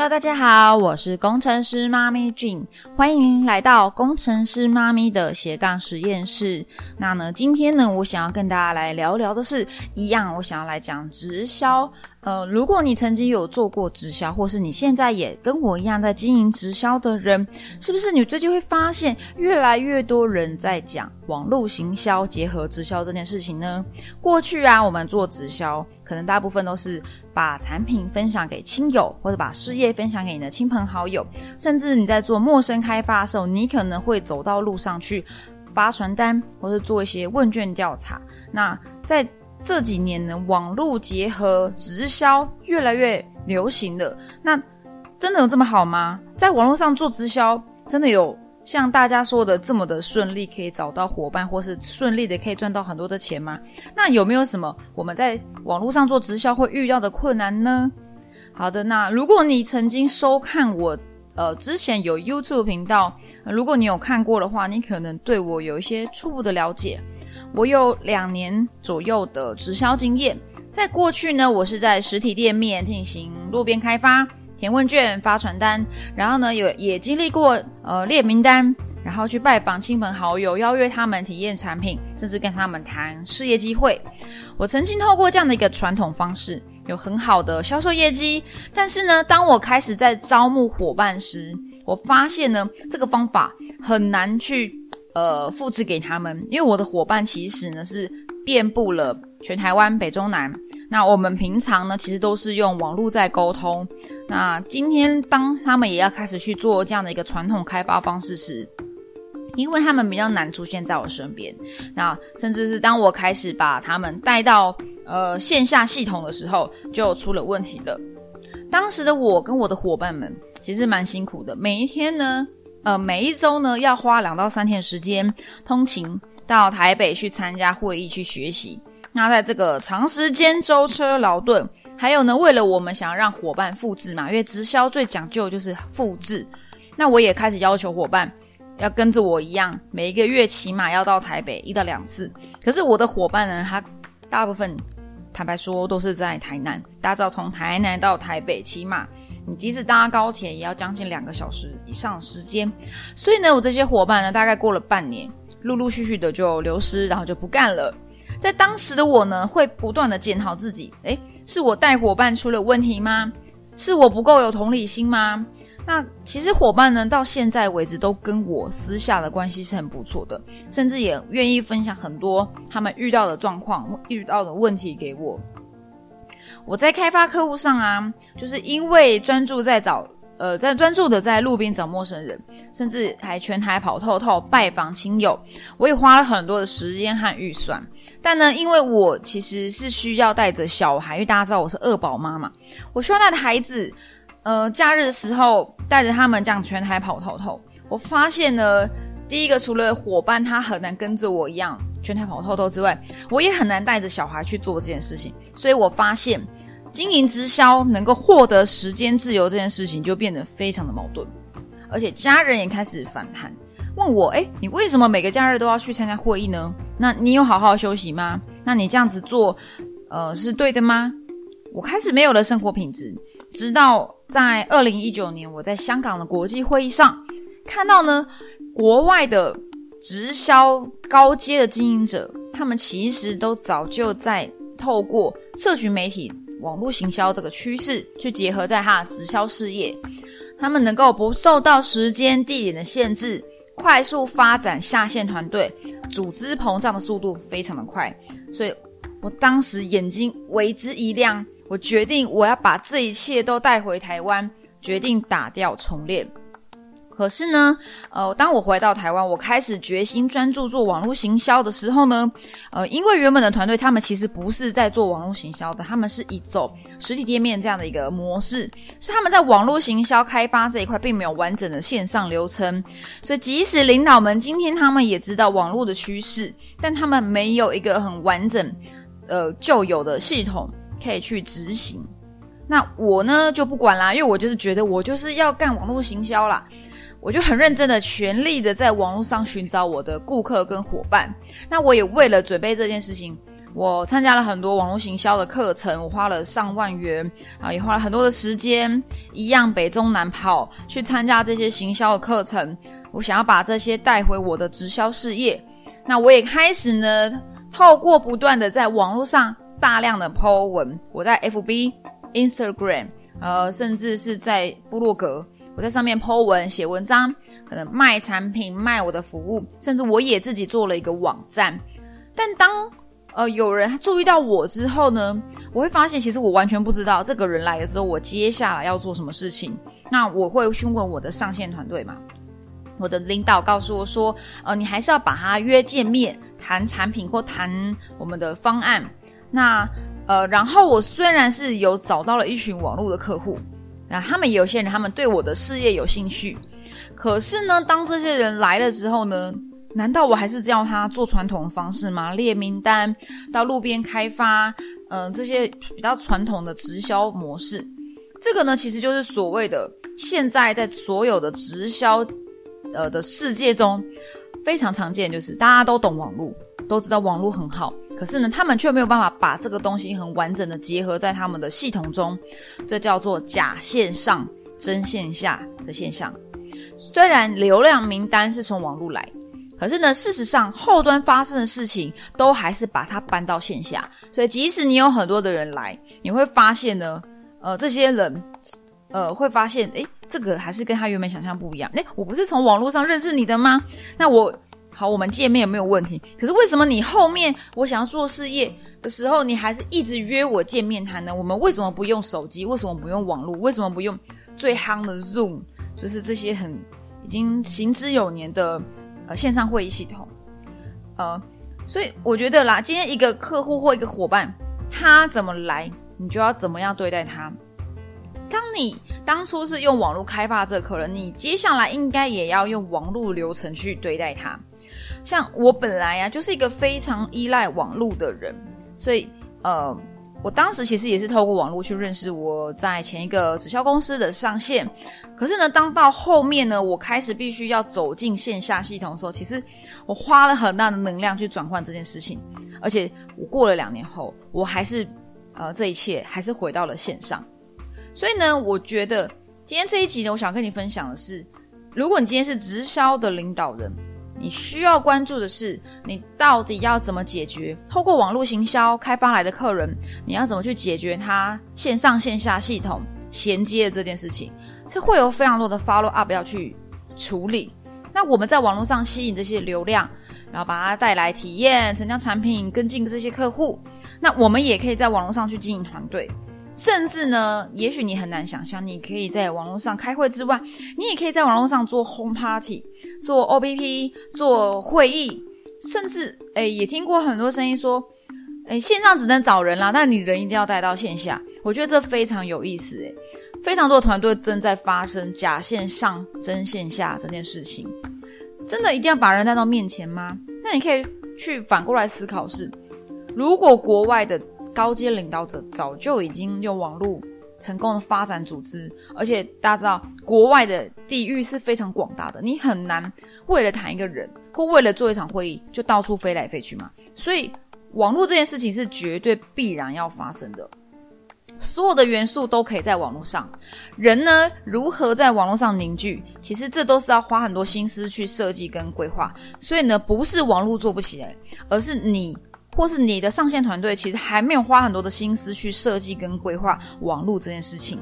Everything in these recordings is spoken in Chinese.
Hello，大家好，我是工程师妈咪 Jane，欢迎来到工程师妈咪的斜杠实验室。那呢，今天呢，我想要跟大家来聊聊的是，一样，我想要来讲直销。呃，如果你曾经有做过直销，或是你现在也跟我一样在经营直销的人，是不是你最近会发现越来越多人在讲网络行销结合直销这件事情呢？过去啊，我们做直销，可能大部分都是把产品分享给亲友，或者把事业分享给你的亲朋好友，甚至你在做陌生开发的时候，你可能会走到路上去发传单，或者做一些问卷调查。那在这几年呢，网络结合直销越来越流行了。那真的有这么好吗？在网络上做直销，真的有像大家说的这么的顺利，可以找到伙伴，或是顺利的可以赚到很多的钱吗？那有没有什么我们在网络上做直销会遇到的困难呢？好的，那如果你曾经收看我呃之前有 YouTube 频道，如果你有看过的话，你可能对我有一些初步的了解。我有两年左右的直销经验，在过去呢，我是在实体店面进行路边开发、填问卷、发传单，然后呢，有也经历过呃列名单，然后去拜访亲朋好友，邀约他们体验产品，甚至跟他们谈事业机会。我曾经透过这样的一个传统方式，有很好的销售业绩。但是呢，当我开始在招募伙伴时，我发现呢，这个方法很难去。呃，复制给他们，因为我的伙伴其实呢是遍布了全台湾北中南。那我们平常呢其实都是用网络在沟通。那今天当他们也要开始去做这样的一个传统开发方式时，因为他们比较难出现在我身边。那甚至是当我开始把他们带到呃线下系统的时候，就出了问题了。当时的我跟我的伙伴们其实蛮辛苦的，每一天呢。呃，每一周呢，要花两到三天时间通勤到台北去参加会议去学习。那在这个长时间舟车劳顿，还有呢，为了我们想要让伙伴复制嘛，因为直销最讲究就是复制。那我也开始要求伙伴要跟着我一样，每一个月起码要到台北一到两次。可是我的伙伴呢，他大部分坦白说都是在台南，大家知道从台南到台北起码。你即使搭高铁，也要将近两个小时以上时间。所以呢，我这些伙伴呢，大概过了半年，陆陆续续的就流失，然后就不干了。在当时的我呢，会不断的检讨自己：诶，是我带伙伴出了问题吗？是我不够有同理心吗？那其实伙伴呢，到现在为止都跟我私下的关系是很不错的，甚至也愿意分享很多他们遇到的状况、遇到的问题给我。我在开发客户上啊，就是因为专注在找，呃，在专注的在路边找陌生人，甚至还全台跑透透拜访亲友，我也花了很多的时间和预算。但呢，因为我其实是需要带着小孩，因为大家知道我是二宝妈嘛，我需要带着孩子，呃，假日的时候带着他们这样全台跑透透。我发现呢，第一个除了伙伴他很难跟着我一样。全台跑透透之外，我也很难带着小孩去做这件事情，所以我发现经营直销能够获得时间自由这件事情就变得非常的矛盾，而且家人也开始反弹，问我：哎，你为什么每个假日都要去参加会议呢？那你有好好休息吗？那你这样子做，呃，是对的吗？我开始没有了生活品质，直到在二零一九年，我在香港的国际会议上看到呢，国外的。直销高阶的经营者，他们其实都早就在透过社群媒体、网络行销这个趋势，去结合在他的直销事业。他们能够不受到时间、地点的限制，快速发展下线团队，组织膨胀的速度非常的快。所以我当时眼睛为之一亮，我决定我要把这一切都带回台湾，决定打掉重练。可是呢，呃，当我回到台湾，我开始决心专注做网络行销的时候呢，呃，因为原本的团队他们其实不是在做网络行销的，他们是以走实体店面这样的一个模式，所以他们在网络行销开发这一块并没有完整的线上流程。所以即使领导们今天他们也知道网络的趋势，但他们没有一个很完整、呃旧有的系统可以去执行。那我呢就不管啦，因为我就是觉得我就是要干网络行销啦。我就很认真的、全力的在网络上寻找我的顾客跟伙伴。那我也为了准备这件事情，我参加了很多网络行销的课程，我花了上万元啊，也花了很多的时间，一样北中南跑去参加这些行销的课程。我想要把这些带回我的直销事业。那我也开始呢，透过不断的在网络上大量的 po 文，我在 FB、Instagram，呃，甚至是在部落格，我在上面 po 文写文章，可能卖产品、卖我的服务，甚至我也自己做了一个网站。但当呃，有人注意到我之后呢，我会发现其实我完全不知道这个人来了之后，我接下来要做什么事情。那我会询问我的上线团队嘛，我的领导告诉我说，呃，你还是要把他约见面，谈产品或谈我们的方案。那呃，然后我虽然是有找到了一群网络的客户，那他们有些人他们对我的事业有兴趣，可是呢，当这些人来了之后呢？难道我还是叫他做传统的方式吗？列名单，到路边开发，嗯，这些比较传统的直销模式，这个呢，其实就是所谓的现在在所有的直销，呃的世界中非常常见，就是大家都懂网络，都知道网络很好，可是呢，他们却没有办法把这个东西很完整的结合在他们的系统中，这叫做假线上真线下的现象。虽然流量名单是从网络来。可是呢，事实上后端发生的事情都还是把它搬到线下，所以即使你有很多的人来，你会发现呢，呃，这些人，呃，会发现，诶，这个还是跟他原本想象不一样。诶，我不是从网络上认识你的吗？那我好，我们见面没有问题。可是为什么你后面我想要做事业的时候，你还是一直约我见面谈呢？我们为什么不用手机？为什么不用网络？为什么不用最夯的 Zoom？就是这些很已经行之有年的。呃，线上会议系统，呃，所以我觉得啦，今天一个客户或一个伙伴，他怎么来，你就要怎么样对待他。当你当初是用网络开发这个客人，你接下来应该也要用网络流程去对待他。像我本来呀，就是一个非常依赖网络的人，所以呃。我当时其实也是透过网络去认识我在前一个直销公司的上线，可是呢，当到后面呢，我开始必须要走进线下系统的时候，其实我花了很大的能量去转换这件事情，而且我过了两年后，我还是呃，这一切还是回到了线上。所以呢，我觉得今天这一集呢，我想跟你分享的是，如果你今天是直销的领导人。你需要关注的是，你到底要怎么解决透过网络行销开发来的客人，你要怎么去解决他线上线下系统衔接的这件事情？这会有非常多的 follow up 要去处理。那我们在网络上吸引这些流量，然后把它带来体验、成交产品、跟进这些客户，那我们也可以在网络上去经营团队。甚至呢，也许你很难想象，你可以在网络上开会之外，你也可以在网络上做 home party、做 O B P、做会议，甚至诶，也听过很多声音说，诶，线上只能找人啦，但你人一定要带到线下。我觉得这非常有意思，诶，非常多的团队正在发生假线上真线下这件事情，真的一定要把人带到面前吗？那你可以去反过来思考是，如果国外的。高阶领导者早就已经用网络成功的发展组织，而且大家知道，国外的地域是非常广大的，你很难为了谈一个人或为了做一场会议就到处飞来飞去嘛。所以，网络这件事情是绝对必然要发生的。所有的元素都可以在网络上，人呢如何在网络上凝聚，其实这都是要花很多心思去设计跟规划。所以呢，不是网络做不起来，而是你。或是你的上线团队其实还没有花很多的心思去设计跟规划网络这件事情。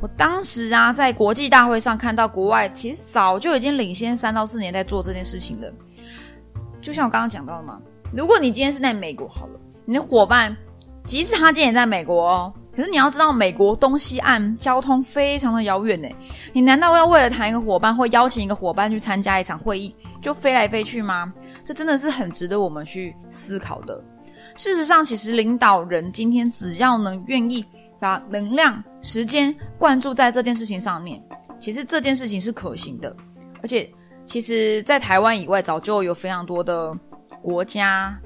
我当时啊，在国际大会上看到国外其实早就已经领先三到四年在做这件事情了。就像我刚刚讲到的嘛，如果你今天是在美国好了，你的伙伴即使他今天也在美国哦，可是你要知道美国东西岸交通非常的遥远呢。你难道要为了谈一个伙伴或邀请一个伙伴去参加一场会议就飞来飞去吗？这真的是很值得我们去思考的。事实上，其实领导人今天只要能愿意把能量、时间灌注在这件事情上面，其实这件事情是可行的。而且，其实，在台湾以外，早就有非常多的国家，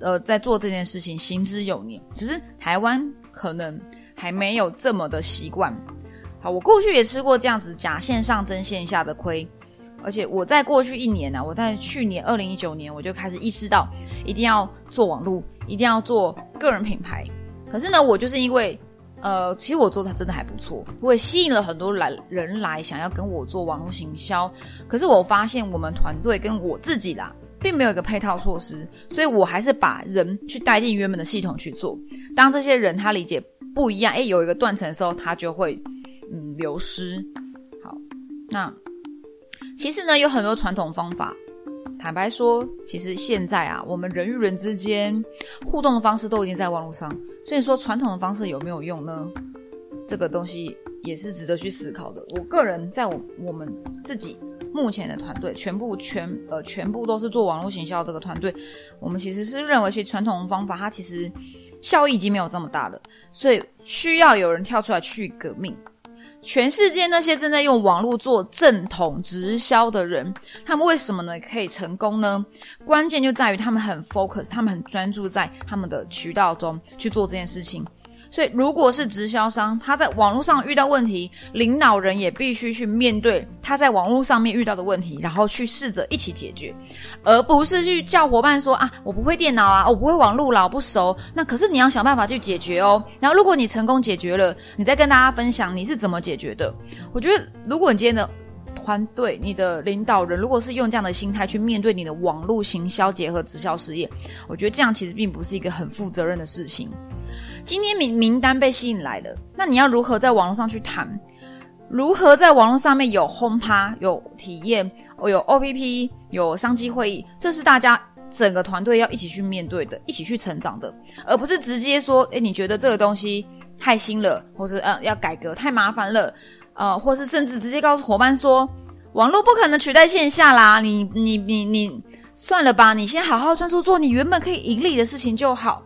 呃，在做这件事情，行之有年。只是台湾可能还没有这么的习惯。好，我过去也吃过这样子假线上真线下的亏。而且我在过去一年呢，我在去年二零一九年我就开始意识到，一定要做网络，一定要做个人品牌。可是呢，我就是因为，呃，其实我做的真的还不错，我也吸引了很多来人来想要跟我做网络行销。可是我发现我们团队跟我自己啦，并没有一个配套措施，所以我还是把人去带进原本的系统去做。当这些人他理解不一样，诶，有一个断层的时候，他就会嗯流失。好，那。其实呢，有很多传统方法。坦白说，其实现在啊，我们人与人之间互动的方式都已经在网络上。所以说，传统的方式有没有用呢？这个东西也是值得去思考的。我个人在我我们自己目前的团队，全部全呃全部都是做网络行销这个团队，我们其实是认为，其实传统方法它其实效益已经没有这么大了，所以需要有人跳出来去革命。全世界那些正在用网络做正统直销的人，他们为什么呢可以成功呢？关键就在于他们很 focus，他们很专注在他们的渠道中去做这件事情。所以，如果是直销商，他在网络上遇到问题，领导人也必须去面对他在网络上面遇到的问题，然后去试着一起解决，而不是去叫伙伴说啊，我不会电脑啊，我不会网络老，不熟。那可是你要想办法去解决哦。然后，如果你成功解决了，你再跟大家分享你是怎么解决的。我觉得，如果你今天的团队、你的领导人如果是用这样的心态去面对你的网络行销结合直销事业，我觉得这样其实并不是一个很负责任的事情。今天名名单被吸引来了，那你要如何在网络上去谈？如何在网络上面有轰趴、有体验、哦有 OPP、有商机会议？这是大家整个团队要一起去面对的，一起去成长的，而不是直接说：诶，你觉得这个东西太新了，或是呃要改革太麻烦了，呃，或是甚至直接告诉伙伴说，网络不可能取代线下啦，你你你你算了吧，你先好好专注做你原本可以盈利的事情就好。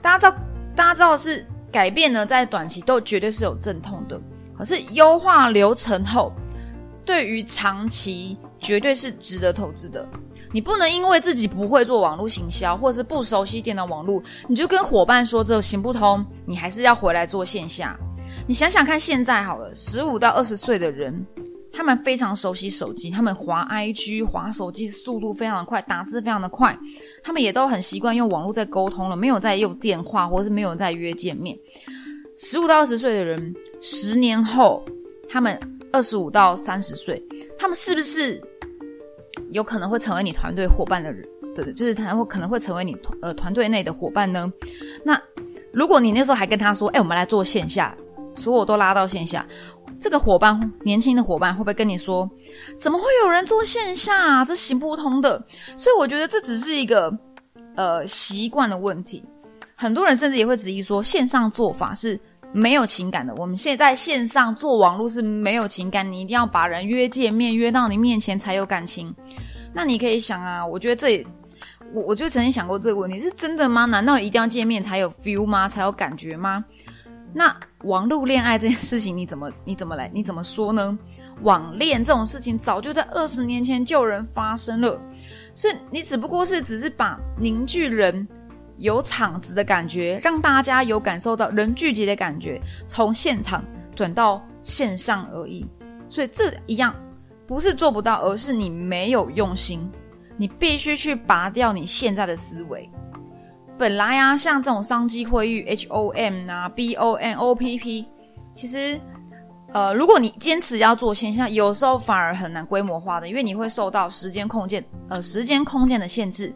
大家知道。大家知道是改变呢，在短期都绝对是有阵痛的，可是优化流程后，对于长期绝对是值得投资的。你不能因为自己不会做网络行销，或者是不熟悉电脑网络，你就跟伙伴说这行不通，你还是要回来做线下。你想想看，现在好了，十五到二十岁的人。他们非常熟悉手机，他们滑 IG、滑手机速度非常的快，打字非常的快。他们也都很习惯用网络在沟通了，没有在用电话，或是没有在约见面。十五到二十岁的人，十年后，他们二十五到三十岁，他们是不是有可能会成为你团队伙伴的人？的，就是他会可能会成为你呃团队内的伙伴呢？那如果你那时候还跟他说：“哎，我们来做线下，所有都拉到线下。”这个伙伴，年轻的伙伴会不会跟你说，怎么会有人做线下？这行不通的。所以我觉得这只是一个呃习惯的问题。很多人甚至也会质疑说，线上做法是没有情感的。我们现在线上做网络是没有情感，你一定要把人约见面，约到你面前才有感情。那你可以想啊，我觉得这我我就曾经想过这个问题，是真的吗？难道一定要见面才有 feel 吗？才有感觉吗？那网络恋爱这件事情，你怎么你怎么来你怎么说呢？网恋这种事情早就在二十年前就有人发生了，所以你只不过是只是把凝聚人有场子的感觉，让大家有感受到人聚集的感觉，从现场转到线上而已。所以这一样不是做不到，而是你没有用心，你必须去拔掉你现在的思维。本来啊，像这种商机会议，H O M 啊，B O N O P P，其实，呃，如果你坚持要做线下，有时候反而很难规模化的，因为你会受到时间空间，呃，时间空间的限制。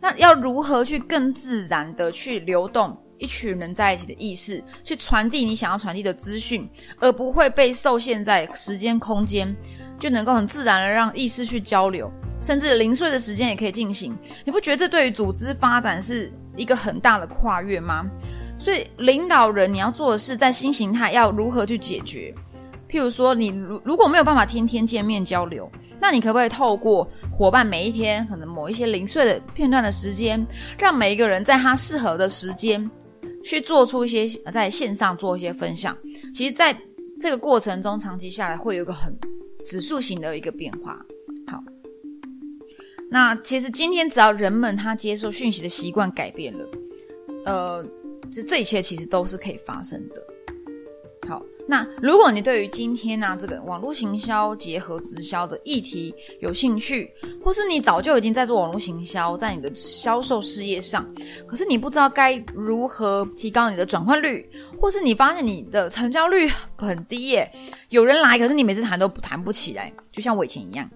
那要如何去更自然的去流动一群人在一起的意识，去传递你想要传递的资讯，而不会被受限在时间空间，就能够很自然的让意识去交流，甚至零碎的时间也可以进行。你不觉得这对于组织发展是？一个很大的跨越吗？所以领导人你要做的是在新形态要如何去解决？譬如说，你如如果没有办法天天见面交流，那你可不可以透过伙伴每一天可能某一些零碎的片段的时间，让每一个人在他适合的时间去做出一些在线上做一些分享？其实，在这个过程中，长期下来会有一个很指数型的一个变化。那其实今天只要人们他接受讯息的习惯改变了，呃，这这一切其实都是可以发生的。好，那如果你对于今天呢、这个网络行销结合直销的议题有兴趣，或是你早就已经在做网络行销，在你的销售事业上，可是你不知道该如何提高你的转换率，或是你发现你的成交率很低耶，有人来，可是你每次谈都谈不起来，就像我以前一样。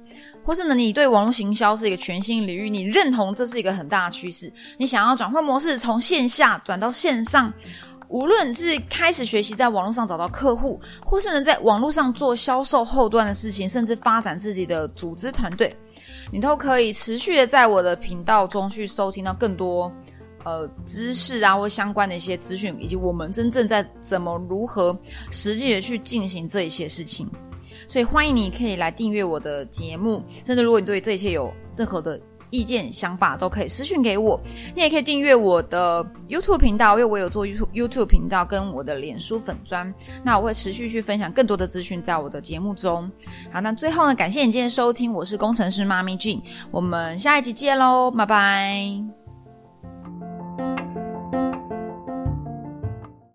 或是呢，你对网络行销是一个全新领域，你认同这是一个很大的趋势，你想要转换模式，从线下转到线上。无论是开始学习在网络上找到客户，或是呢在网络上做销售后端的事情，甚至发展自己的组织团队，你都可以持续的在我的频道中去收听到更多呃知识啊或相关的一些资讯，以及我们真正在怎么如何实际的去进行这一些事情。所以欢迎你可以来订阅我的节目，甚至如果你对这一切有任何的意见、想法，都可以私讯给我。你也可以订阅我的 YouTube 频道，因为我有做 YouTube 频道跟我的脸书粉砖，那我会持续去分享更多的资讯在我的节目中。好，那最后呢，感谢你今天收听，我是工程师妈咪 Jean，我们下一集见喽，拜拜。